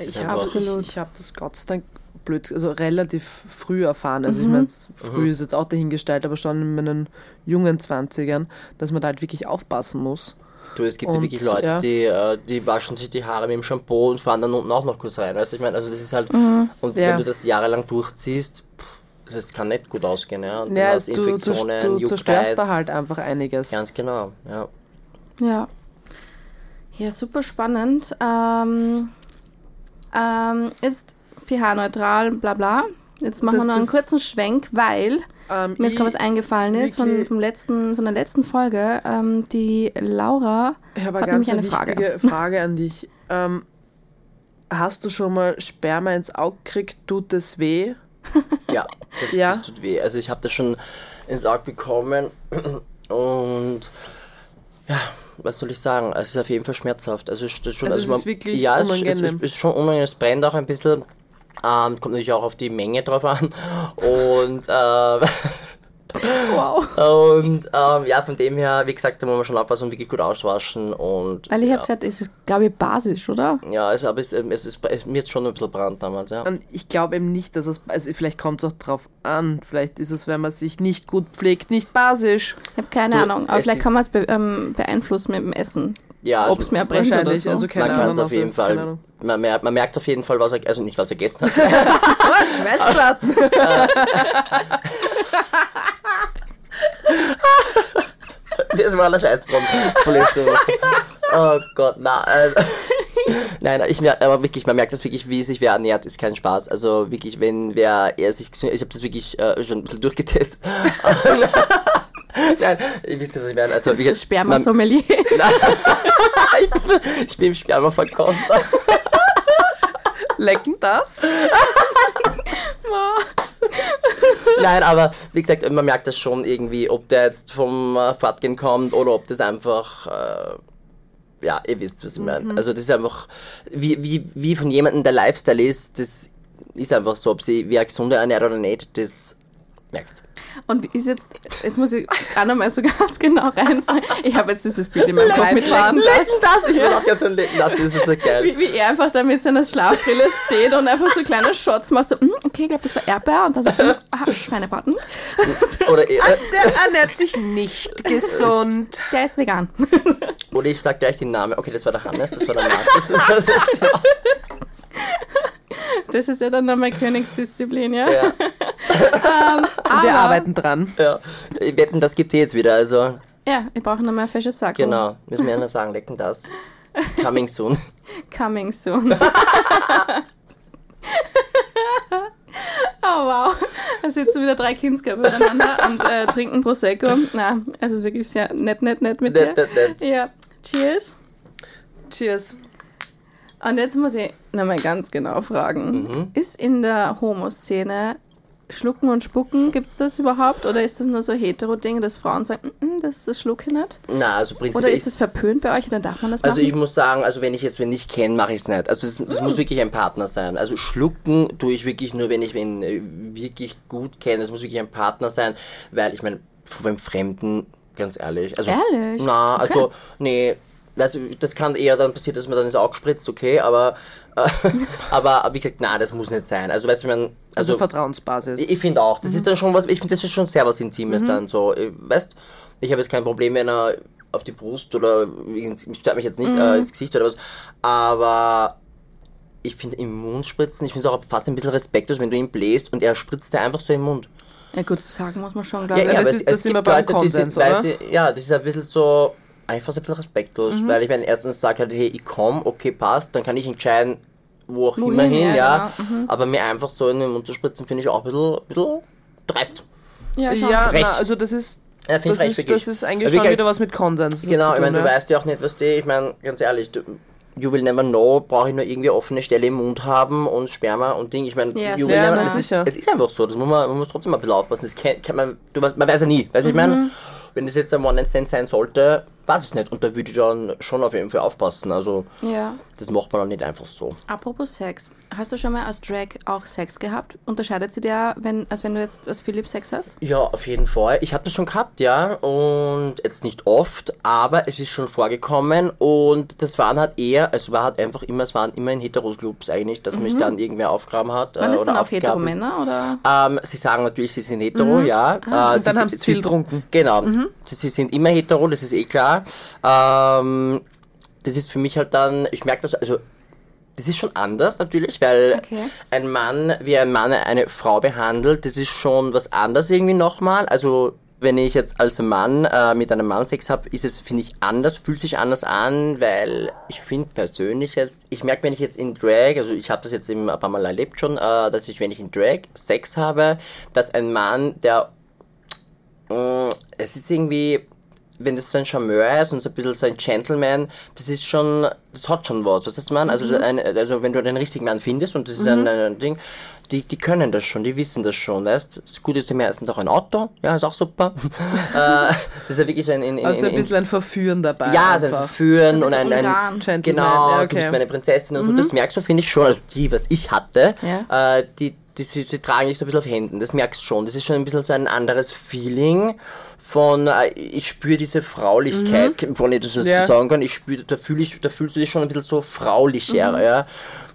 Ich habe ich, ich hab das Gott sei Dank blöd, also relativ früh erfahren. Also Mhm. ich meine, früh ist jetzt auch dahingestellt, aber schon in meinen jungen Zwanzigern, dass man da halt wirklich aufpassen muss. Du, es gibt ja Und, wirklich Leute, ja. die, äh, die waschen sich die Haare mit dem Shampoo und fahren dann unten auch noch kurz rein. Weißt du, ich meine, also das ist halt, Mhm. und Ja. wenn du das jahrelang durchziehst, pff, das kann nicht gut ausgehen, ja. Und Ja, du hast du, du, Infektionen, du zerstörst da halt einfach einiges. Ganz genau, ja. ja. Ja, super spannend. Ähm, ähm, ist pH-neutral, bla bla. Jetzt machen Das- wir noch einen das- kurzen Schwenk, weil Ähm, mir jetzt gerade was eingefallen ist von, vom letzten, von der letzten Folge. Ähm, die Laura Ich habe hat ganz nämlich eine eine Frage. wichtige Frage an dich. Ähm, hast du schon mal Sperma ins Auge gekriegt? Tut es weh? Ja, das, Ja. das tut weh. Also ich habe das schon ins Auge bekommen und ja, was soll ich sagen? Es ist auf jeden Fall schmerzhaft. Also, es ist schon, Also es man- ist wirklich ja, es, es, unangenehm. es ist schon unangenehm. Es brennt auch ein bisschen. Ähm, kommt natürlich auch auf die Menge drauf an. Und äh, Wow. Und ähm, ja, von dem her, wie gesagt, da muss man schon aufpassen und wirklich gut auswaschen. Und Weil ich ja, habe gesagt, es ist, glaube ich, basisch, oder? ja, also, aber es, ähm, es ist es, mir jetzt schon ein bisschen brannt damals, ja. Und ich glaube eben nicht, dass es, also vielleicht kommt es auch drauf an. Vielleicht ist es, wenn man sich nicht gut pflegt, nicht basisch. Ich habe keine Du, Ahnung, aber es vielleicht kann man es be ähm, beeinflussen mit dem Essen. Ja, also, Ob es mehr brennt oder Wahrscheinlich, so. also keine man kann Ahnung. es auf also jeden keine Fall, man merkt, man merkt auf jeden Fall, was er, also nicht was er gegessen hat. Schweißplatten. das war der Scheiß Woche. Oh Gott, na, äh, Nein, ich mer- aber wirklich, man merkt das wirklich, wie sich wer ernährt, ist kein Spaß. Also wirklich, wenn wer er sich gesund, ich habe das wirklich äh, schon ein bisschen durchgetestet. Nein, ihr wisst das, was ich meine. Also, wie Sperma-Sommelier. ich, bin- ich Spermaverkoster. Lecken das? Nein, aber wie gesagt, man merkt das schon irgendwie, ob der jetzt vom äh, kommt oder ob das einfach, äh, ja, ihr wisst, was ich meine. Also das ist einfach, wie, wie, wie von jemandem der Lifestyle ist, das ist einfach so, ob sie wer gesunder ernährt oder nicht, das merkst. Und wie ist jetzt, jetzt muss ich auch nochmal so ganz genau reinfallen. Ich habe jetzt dieses Bild in meinem Kopf mit Faden. das, ich will auch jetzt ein Lecken lassen, das ist so geil. Wie, wie er einfach da mit seiner Schlafbrille steht und einfach so kleine Shots macht, so, "Mm, okay, ich glaube, das war Erdbeer und dann so, "Mm, aha, Schweinebraten. Oder, äh, Der ernährt sich nicht gesund. Der ist vegan. oder ich sag gleich den Namen, okay, das war der Hannes, das war der Markus. Das ist ja dann nochmal Königsdisziplin, ja? ja, Aber, Wir arbeiten dran. ja. Ich wetten, das gibt's jetzt wieder, also, Ja, wir brauchen nochmal fesches Sack. genau, müssen wir ja nur sagen, lecken das. Coming soon. Coming soon. Oh wow. Da sitzen wieder drei Kindsköpfe miteinander und äh, trinken Prosecco. Na, es ist wirklich sehr nett, nett, nett mit Nett, dir. nett, nett. Ja. Cheers. Cheers. Und jetzt muss ich nochmal ganz genau fragen. Mhm. Ist in der Homo-Szene Schlucken und Spucken, gibt es das überhaupt? Oder ist das nur so hetero-Ding, dass Frauen sagen, "Mm, mm, das, das schlucke ich nicht? Na, also Oder prinzipiell ist es verpönt bei euch oder darf man das Also machen? ich muss sagen, also wenn ich jetzt wen nicht kenne, mache ich es nicht. Also das, das muss wirklich ein Partner sein. Also schlucken tue ich wirklich nur, wenn ich wen äh, wirklich gut kenne. Es muss wirklich ein Partner sein, weil ich meine, beim Fremden, ganz ehrlich. Also, Ehrlich? Na, also, nee. Also, das kann eher dann passieren, dass man dann ins Auge spritzt, okay, aber, äh, aber wie gesagt, na, das muss nicht sein. Also, weißt du, man, Also, also, Vertrauensbasis. ich, ich finde auch, das ist dann schon was, ich finde, das ist schon sehr was Intimes dann so. Ich- Weißt, ich habe jetzt kein Problem, wenn er auf die Brust oder, stört mich jetzt nicht äh, ins Gesicht oder was, aber ich finde Immunspritzen, ich finde es auch fast ein bisschen respektlos, wenn du ihn bläst und er spritzt dir einfach so im Mund. ja gut, sagen muss man schon, glaube Ja, ich. das ist- das sind wir beim Konsens, oder? weil sie, ja, das ist ein bisschen so, einfach so ein bisschen respektlos, weil ich meine, erstens sage halt, hey, ich komm, okay, passt, dann kann ich entscheiden, wo auch immer Wohin, hin, ja, ja, genau, aber mir einfach so in den Mund zu spritzen, finde ich auch ein bisschen, bisschen dreist. ja, ja, na, also das ist, Ja, das ich frech, ist, das ist eigentlich schon wieder was mit Konsens. Genau, zu ich meine, tun, du ja. weißt ja auch nicht, was die, ich meine, ganz ehrlich, du, you will never know, brauche ich nur irgendwie offene Stelle im Mund haben und Sperma und Ding. Ich meine, Ja, you will sicher. never, Ja, es, ist, sicher. es ist einfach so, das muss man, man muss trotzdem mal ein bisschen aufpassen. Das kann, kann man, du, weißt- man weiß ja nie, weißt du, ich meine, wenn das jetzt ein One-Night-Stand sein sollte, weiß ich nicht und da würde ich dann schon auf jeden Fall aufpassen, also ja. das macht man dann nicht einfach so. Apropos Sex. Hast du schon mal als Drag auch Sex gehabt? Unterscheidet sie dir, wenn, als wenn du jetzt als Philipp Sex hast? Ja, auf jeden Fall. Ich habe das schon gehabt, ja. Und jetzt nicht oft, aber es ist schon vorgekommen. Und das waren halt eher, es war halt einfach immer, es waren immer in Heteros-Clubs eigentlich, dass mich dann irgendwer aufgraben hat. Waren äh, es oder dann auch hetero aufgegabelt. Männer oder? Ähm, sie sagen natürlich, sie sind hetero, ja. Äh, und dann sie, haben sie viel getrunken. Genau. Sie, sie sind immer hetero, das ist eh klar. Ähm, das ist für mich halt dann, ich merke das, also das ist schon anders natürlich, weil Okay. ein Mann, wie ein Mann eine Frau behandelt, das ist schon was anderes irgendwie nochmal. Also wenn ich jetzt als Mann äh, mit einem Mann Sex habe, ist es, finde ich, anders, fühlt sich anders an, weil ich finde persönlich jetzt, ich merke, wenn ich jetzt in Drag, also ich habe das jetzt eben ein paar Mal erlebt schon, äh, dass ich, wenn ich in Drag Sex habe, dass ein Mann, der Mm, es ist irgendwie, wenn das so ein Charmeur ist und so ein bisschen so ein Gentleman, das ist schon, das hat schon was, was heißt man? Also, ein, also wenn du den richtigen Mann findest und das ist ein, ein Ding, die, die können das schon, die wissen das schon, weißt? Das Gute ist, die meisten auch ein Auto, ja, ist auch super. äh, das ist ja wirklich so ein, in, in, Also ein in, bisschen ein Verführen dabei. ja, so ein. Verführen und ein ein, ein. Gentleman, genau, ja, du okay. bist meine Prinzessin und so, das merkst du, finde ich schon, also die, was ich hatte, Ja. äh, die, die, sie, sie tragen dich so ein bisschen auf Händen, das merkst du schon, das ist schon ein bisschen so ein anderes Feeling von, äh, ich spüre diese Fraulichkeit, wenn ich das so Ja. sagen kann, ich spüre, da fühle ich, da fühlst du dich schon ein bisschen so fraulicher, ja,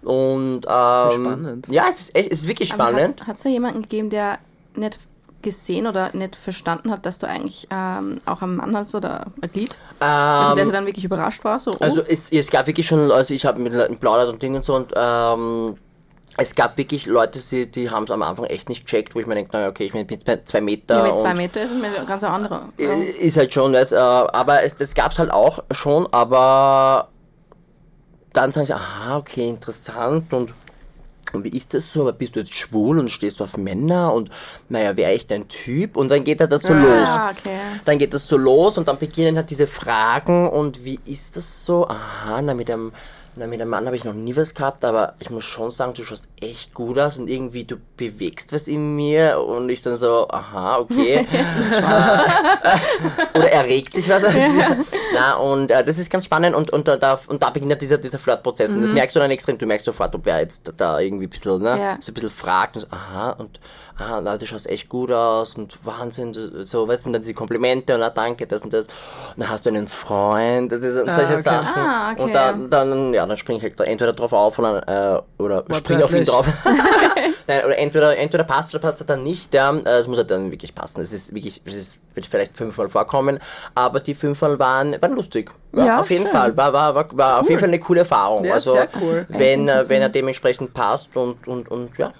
und, ähm, spannend. ja, es ist echt, es ist wirklich spannend. Hat es da jemanden gegeben, der nicht gesehen oder nicht verstanden hat, dass du eigentlich ähm, auch einen Mann hast oder ein Glied? Also der Ähm, so dann wirklich überrascht war, so, oh, Also es, es gab wirklich schon, also ich habe mit Leuten plaudert und Ding und so und ähm, es gab wirklich Leute, die, die haben es am Anfang echt nicht checkt, wo ich mir denke, naja, okay, ich bin bei zwei Meter ja, mit zwei Meter ist es ganz ein anderer. äh, ist halt schon, weißt, äh, aber es, das gab's halt auch schon, aber dann sagen sie, aha, okay, interessant und und wie ist das so? Aber bist du jetzt schwul und stehst du auf Männer? Und naja, wäre ich dein Typ? Und dann geht halt das so los. Ah, okay. Dann geht das so los und dann beginnen halt diese Fragen und wie ist das so? Aha, na mit einem, na mit einem Mann habe ich noch nie was gehabt, aber ich muss schon sagen, du schaust echt gut aus und irgendwie du bewegst was in mir und ich dann so, aha, okay. Äh, Oder erregt sich was. Na, und äh, das ist ganz spannend und, und, da- da, und da beginnt dieser, dieser Flirtprozess. Und das merkst du dann extrem. Du merkst sofort, ob wer jetzt da irgendwie ein bisschen, ne, Ja. so ein bisschen fragt und so, aha, und ah, na, du schaust echt gut aus und Wahnsinn, so, weißt du, und dann diese Komplimente und ah, danke, das und das. Und dann hast du einen Freund, das ist und Ah, solche okay. Sachen. Ah, okay. Und dann, dann, ja, dann spring ich halt da entweder drauf auf oder, äh, oder spring auf ihn drauf. Nein, oder entweder, entweder passt oder passt er dann nicht, ja. Äh, Es muss halt dann wirklich passen. Es ist wirklich, es ist, wird vielleicht fünfmal vorkommen, aber die fünfmal waren, waren lustig. Ja, Ja, auf jeden schön. Fall. War, war, war, war auf jeden Fall eine coole Erfahrung. Ja, also, cool. wenn, wenn er dementsprechend passt und, und, und ja,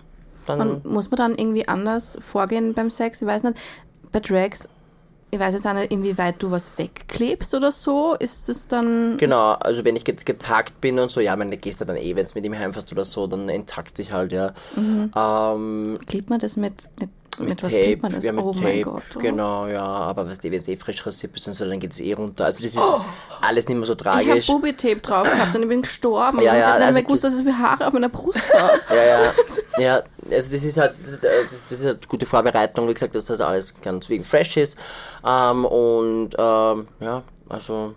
dann. Und muss man dann irgendwie anders vorgehen beim Sex? Ich weiß nicht, bei Drags, ich weiß jetzt auch nicht, inwieweit du was wegklebst oder so. Ist es dann. Genau, also wenn ich jetzt getagt bin und so, ja, meine gehst du dann eh, wenn du mit ihm heimfährst oder so, dann entagst dich halt, ja. Ähm, Klebt man das mit. mit, mit, mit Tape, man das? ja, mit oh Tape, mein Gott. Oh. genau, ja, aber was die, wenn du eh frisch rasiert bist und so, dann geht es eh runter. Also das ist alles nicht mehr so Ich habe tragisch. Bubi-Tape drauf gehabt und ich bin gestorben. Ja, ja, ich habe nicht also mehr gewusst, das- dass es für Haare auf meiner Brust hat. Ja, ja, ja, also das ist halt, das ist, äh, das, das ist halt gute Vorbereitung, wie gesagt, dass das alles ganz wegen fresh ist. Ähm, und ähm, ja, also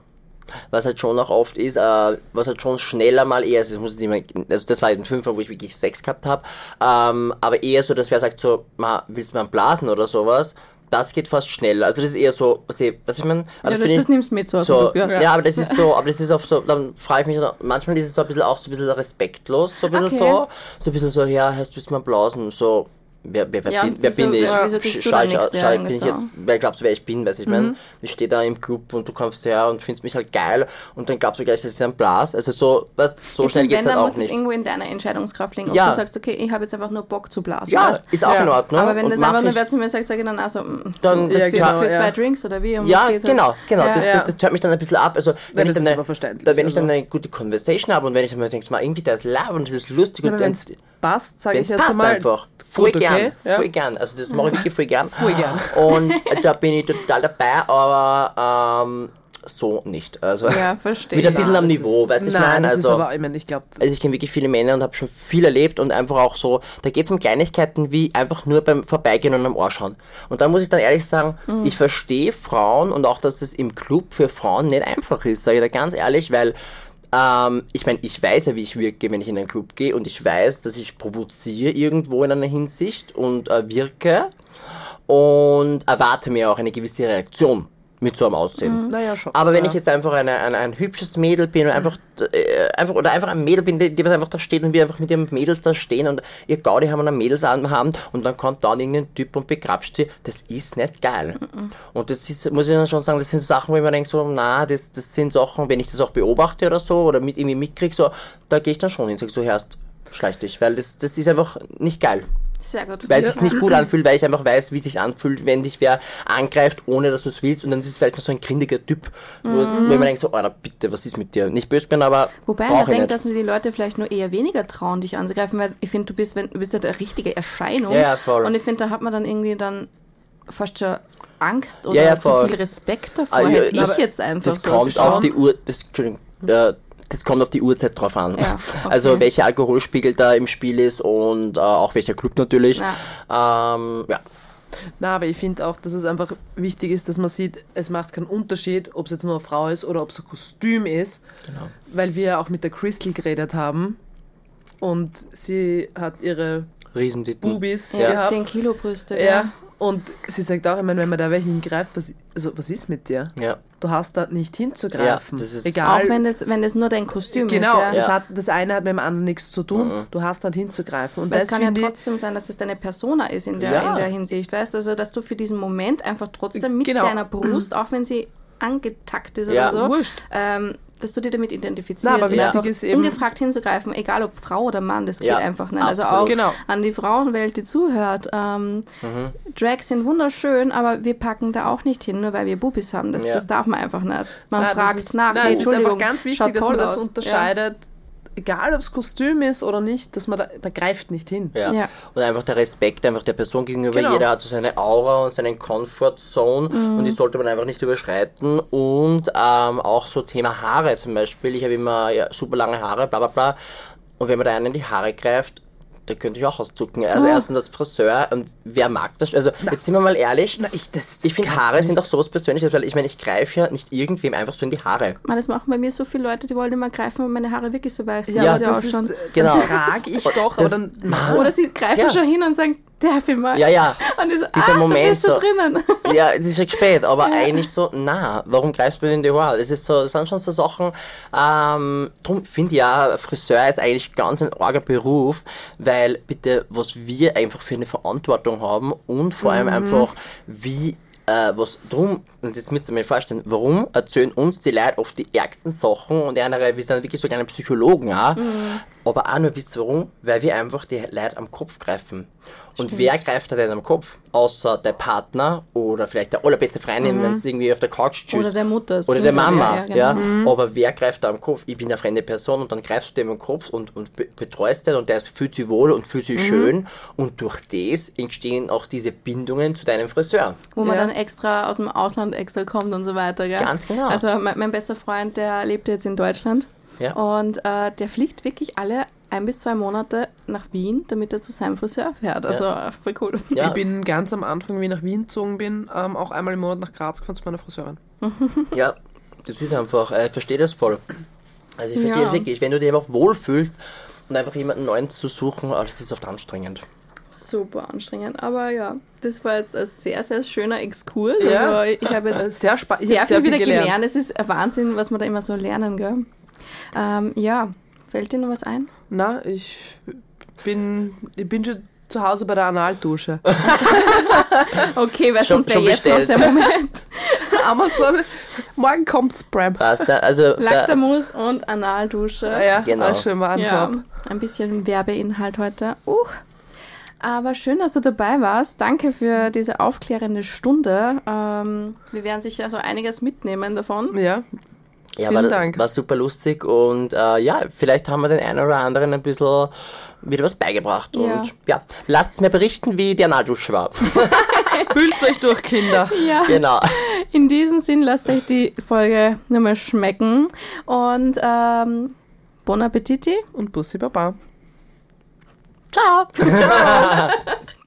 was halt schon auch oft ist, äh, was halt schon schneller mal eher ist, das muss ich nicht mehr, also das war in fünfmal, wo ich wirklich Sex gehabt habe, ähm, aber eher so, dass wer sagt so, ma, willst du mal blasen oder sowas, das geht fast schneller. Also das ist eher so, was ich, was ich meine, Ja, also das, find das nimmst du mit so. so, Club, ja. aber das ist so, aber das ist auch so, dann frage ich mich, manchmal ist es so ein bisschen auch so ein bisschen respektlos, so ein bisschen Okay. so, so ein bisschen so, ja, hast du willst mal blasen, so, wer, wer, wer, Ja, bin, wer wieso- bin ich? ja, wieso kriegst du Schau ich, nichts? schau, Ja, bin ich jetzt, so. Mhm. wer glaubst du, wer ich bin, weiß ich mein, ich stehe da im Club und du kommst her und findest mich halt geil und dann glaubst du gleich, das ist ein Blas, also so, weißt, so Ich schnell find, geht's wenn, halt dann auch muss es nicht. irgendwo in deiner Entscheidungskraft liegen. Ob Ja. du sagst, okay, ich habe jetzt einfach nur Bock zu blasen. Ja, weißt? ist auch Ja. in Ordnung. Aber wenn das einfach nur wer zu mir sagt, sage ich dann also, Dann- das Ja, für, genau, für ja. zwei Drinks oder wie? Um Ja, genau, halt? genau. Das, Ja. das, das hört mich dann ein bisschen ab. Also, wenn ich dann aber eine, verständlich, wenn ich dann also. eine gute Conversation habe und wenn ich dann mal denke, mal, irgendwie das ist und das ist lustig und dann, es passt, sage ich es jetzt passt mal. einfach. Voll gut, gern, okay, ja. voll gern. Also das mache ich wirklich voll gern. Voll gern. Und da bin ich total dabei, aber ähm, so nicht. Also Ja, verstehe. Wieder ein bisschen am Niveau, weißt du, ich meine, also- aber, ich meine, ich also ich kenne wirklich viele Männer und habe schon viel erlebt und einfach auch so, da geht es um Kleinigkeiten wie einfach nur beim Vorbeigehen und am Ohr schauen. Und da muss ich dann ehrlich sagen, Mhm. ich verstehe Frauen und auch, dass es im Club für Frauen nicht einfach ist, sage ich da ganz ehrlich, weil ähm, ich meine, ich weiß ja, wie ich wirke, wenn ich in einen Club gehe und ich weiß, dass ich provoziere irgendwo in einer Hinsicht und äh, wirke und erwarte mir auch eine gewisse Reaktion mit so einem Aussehen. naja, schon. Aber wenn ja. ich jetzt einfach eine, ein, ein hübsches Mädel bin und einfach, äh, einfach oder einfach ein Mädel bin, die, die was einfach da steht und wir einfach mit ihren Mädels da stehen und ihr Gaudi haben und ein Mädels an haben und dann kommt dann irgendein Typ und begrapscht sie, das ist nicht geil. Und das ist, muss ich dann schon sagen, das sind so Sachen, wo ich mir denke, so, na, das, das sind Sachen, wenn ich das auch beobachte oder so oder mit irgendwie mitkriege, so, da gehe ich dann schon hin, sag so, Herrst, schleich dich, weil das, das ist einfach nicht geil Sehr gut. weil es sich nicht gut anfühlt, weil ich einfach weiß, wie es sich anfühlt, wenn dich wer angreift, ohne dass du es willst und dann ist es vielleicht noch so ein grindiger Typ, wo, wo ich mir denke so, Alter, bitte, was ist mit dir? Nicht böse bin, aber Wobei man denkt, dass die Leute vielleicht nur eher weniger trauen, dich anzugreifen, weil ich finde, du bist, wenn, du bist ja eine richtige Erscheinung. Ja, ja, voll. Und ich finde, da hat man dann irgendwie dann fast schon Angst oder Ja, ja, zu voll. viel Respekt davor. Ah, ja, hätte ich jetzt einfach das so. kommt Also auf die Uhr, das, Entschuldigung, äh, das kommt auf die Uhrzeit drauf an. Ja, okay. Also welcher Alkoholspiegel da im Spiel ist und äh, auch welcher Club natürlich. Ja. Ähm, ja. Na, aber ich finde auch, dass es einfach wichtig ist, dass man sieht, es macht keinen Unterschied, ob es jetzt nur eine Frau ist oder ob es ein Kostüm ist. Genau. Weil wir ja auch mit der Crystal geredet haben und sie hat ihre Riesentitten. Bubis ja, gehabt. 10 Kilo Brüste. Ja. Und sie sagt auch, ich meine, wenn man da welche hingreift, was, also, was ist mit dir? Ja. Du hast da nicht hinzugreifen. Ja, das ist- Egal. Auch wenn das, wenn das nur dein Kostüm genau, ist. Ja. das, Ja. hat, das eine hat mit dem anderen nichts zu tun. Du hast dann hinzugreifen. Und das es kann ja trotzdem sein, dass es deine Persona ist in der, Ja. in der Hinsicht, weißt Also, dass du für diesen Moment einfach trotzdem mit Genau. deiner Brust, auch wenn sie angetackt ist Ja. oder so, ähm, dass du dich damit identifizierst. Na, aber und wichtig ist eben- ungefragt hinzugreifen, egal ob Frau oder Mann, das geht Ja, einfach nicht. Also auch Genau. an die Frauenwelt, die zuhört. Ähm, Mhm. Drags sind wunderschön, aber wir packen da auch nicht hin, nur weil wir Bubis haben. Das, Ja. das darf man einfach nicht. Man Nein, fragt ist, nach. nein, es ist einfach ganz wichtig, schaut dass man das aus. unterscheidet egal ob es Kostüm ist oder nicht, dass man da, man greift nicht hin. Ja. Ja. Und einfach der Respekt einfach der Person gegenüber. Genau. Jeder hat so seine Aura und seinen Comfort Zone Mhm. und die sollte man einfach nicht überschreiten. Und ähm, auch so Thema Haare zum Beispiel. Ich habe immer ja, super lange Haare, bla bla bla. Und wenn man da einen in die Haare greift, da könnte ich auch auszucken. Also Oh. erstens das Friseur und wer mag das? Also jetzt sind wir mal ehrlich. Na, ich- das- das ich finde Haare du sind nicht. auch sowas Persönliches, weil ich meine, ich greife ja nicht irgendwem einfach so in die Haare. Man, das machen bei mir so viele Leute, die wollen immer greifen, weil meine Haare wirklich so weich sind. Ja, wie sie das ist, ausschauen. Genau. dann frage ich doch, Das- dann... Oder sie greifen Ja. schon hin und sagen, darf ich mal? Ja, ja. Und ich so, Dieser ah, Moment bist so- drinnen. Ja, es ist schon spät, aber eigentlich so, na, warum greifst du mir in die Haare? Das ist so, das sind schon so Sachen, ähm, drum finde ich ja, Friseur ist eigentlich ganz ein arger Beruf, weil bitte, was wir einfach für eine Verantwortung haben und vor allem einfach, wie äh, was drum, und jetzt müsst ihr mir vorstellen, warum erzählen uns die Leute oft die ärgsten Sachen und andere, wir sind wirklich so kleine Psychologen, ja. Aber auch nur warum? Weil wir einfach die Leute am Kopf greifen. Und wer greift da denn am Kopf? Außer der Partner oder vielleicht der allerbeste Freundin, wenn es irgendwie auf der Couch tschüss. Oder der Mutter, Oder der Kind, ja, Mama, ja, ja. genau. Aber wer greift da am Kopf? Ich bin eine fremde Person und dann greifst du dem am Kopf und, und be- betreust den und der fühlt sich wohl und fühlt sich Mhm. schön. Und durch das entstehen auch diese Bindungen zu deinem Friseur. Wo man Ja. dann extra aus dem Ausland extra kommt und so weiter. Gell? Ganz genau. Also mein, mein bester Freund, der lebt jetzt in Deutschland Ja. und äh, der fliegt wirklich alle ein bis zwei Monate nach Wien, damit er zu seinem Friseur fährt. Also äh, voll cool. Ja. Ich bin ganz am Anfang, wie ich nach Wien gezogen bin, ähm, auch einmal im Monat nach Graz gefahren zu meiner Friseurin. Ja, das ist einfach, äh, ich verstehe das voll. Also ich verstehe Ja. es wirklich, wenn du dich einfach wohlfühlst und einfach jemanden neuen zu suchen, oh, das ist oft anstrengend. Super anstrengend. Aber ja, das war jetzt ein sehr, sehr schöner Exkurs. Ja. Also ich habe Äh, jetzt Sehr. Ich sehr, hab viel wieder gelernt. gelernt. Es ist ein Wahnsinn, was wir da immer so lernen, gell? Ähm, ja, fällt dir noch was ein? Na, ich bin, ich bin schon zu Hause bei der Analdusche. Okay, weil Schon- sonst wäre schon jetzt noch der Moment. Amazon, morgen kommt's, Bram. Passt, ne? also Lactamus und Analdusche. Ja, ja, Genau. alles schon mal Ja, ein bisschen Werbeinhalt heute. Uh. Aber schön, dass du dabei warst. Danke für diese aufklärende Stunde. Ähm, wir werden sicher so einiges mitnehmen davon. Ja, ja, vielen war, Dank. war super lustig und äh, ja, vielleicht haben wir den einen oder anderen ein bisschen wieder was beigebracht. Ja. Und ja, lasst mir berichten, wie die Analdusche war. fühlt euch durch, Kinder. Ja. genau. In diesem Sinn lasst euch die Folge nochmal schmecken. Und ähm, Bon Appetiti. Und Bussi Baba. Ciao.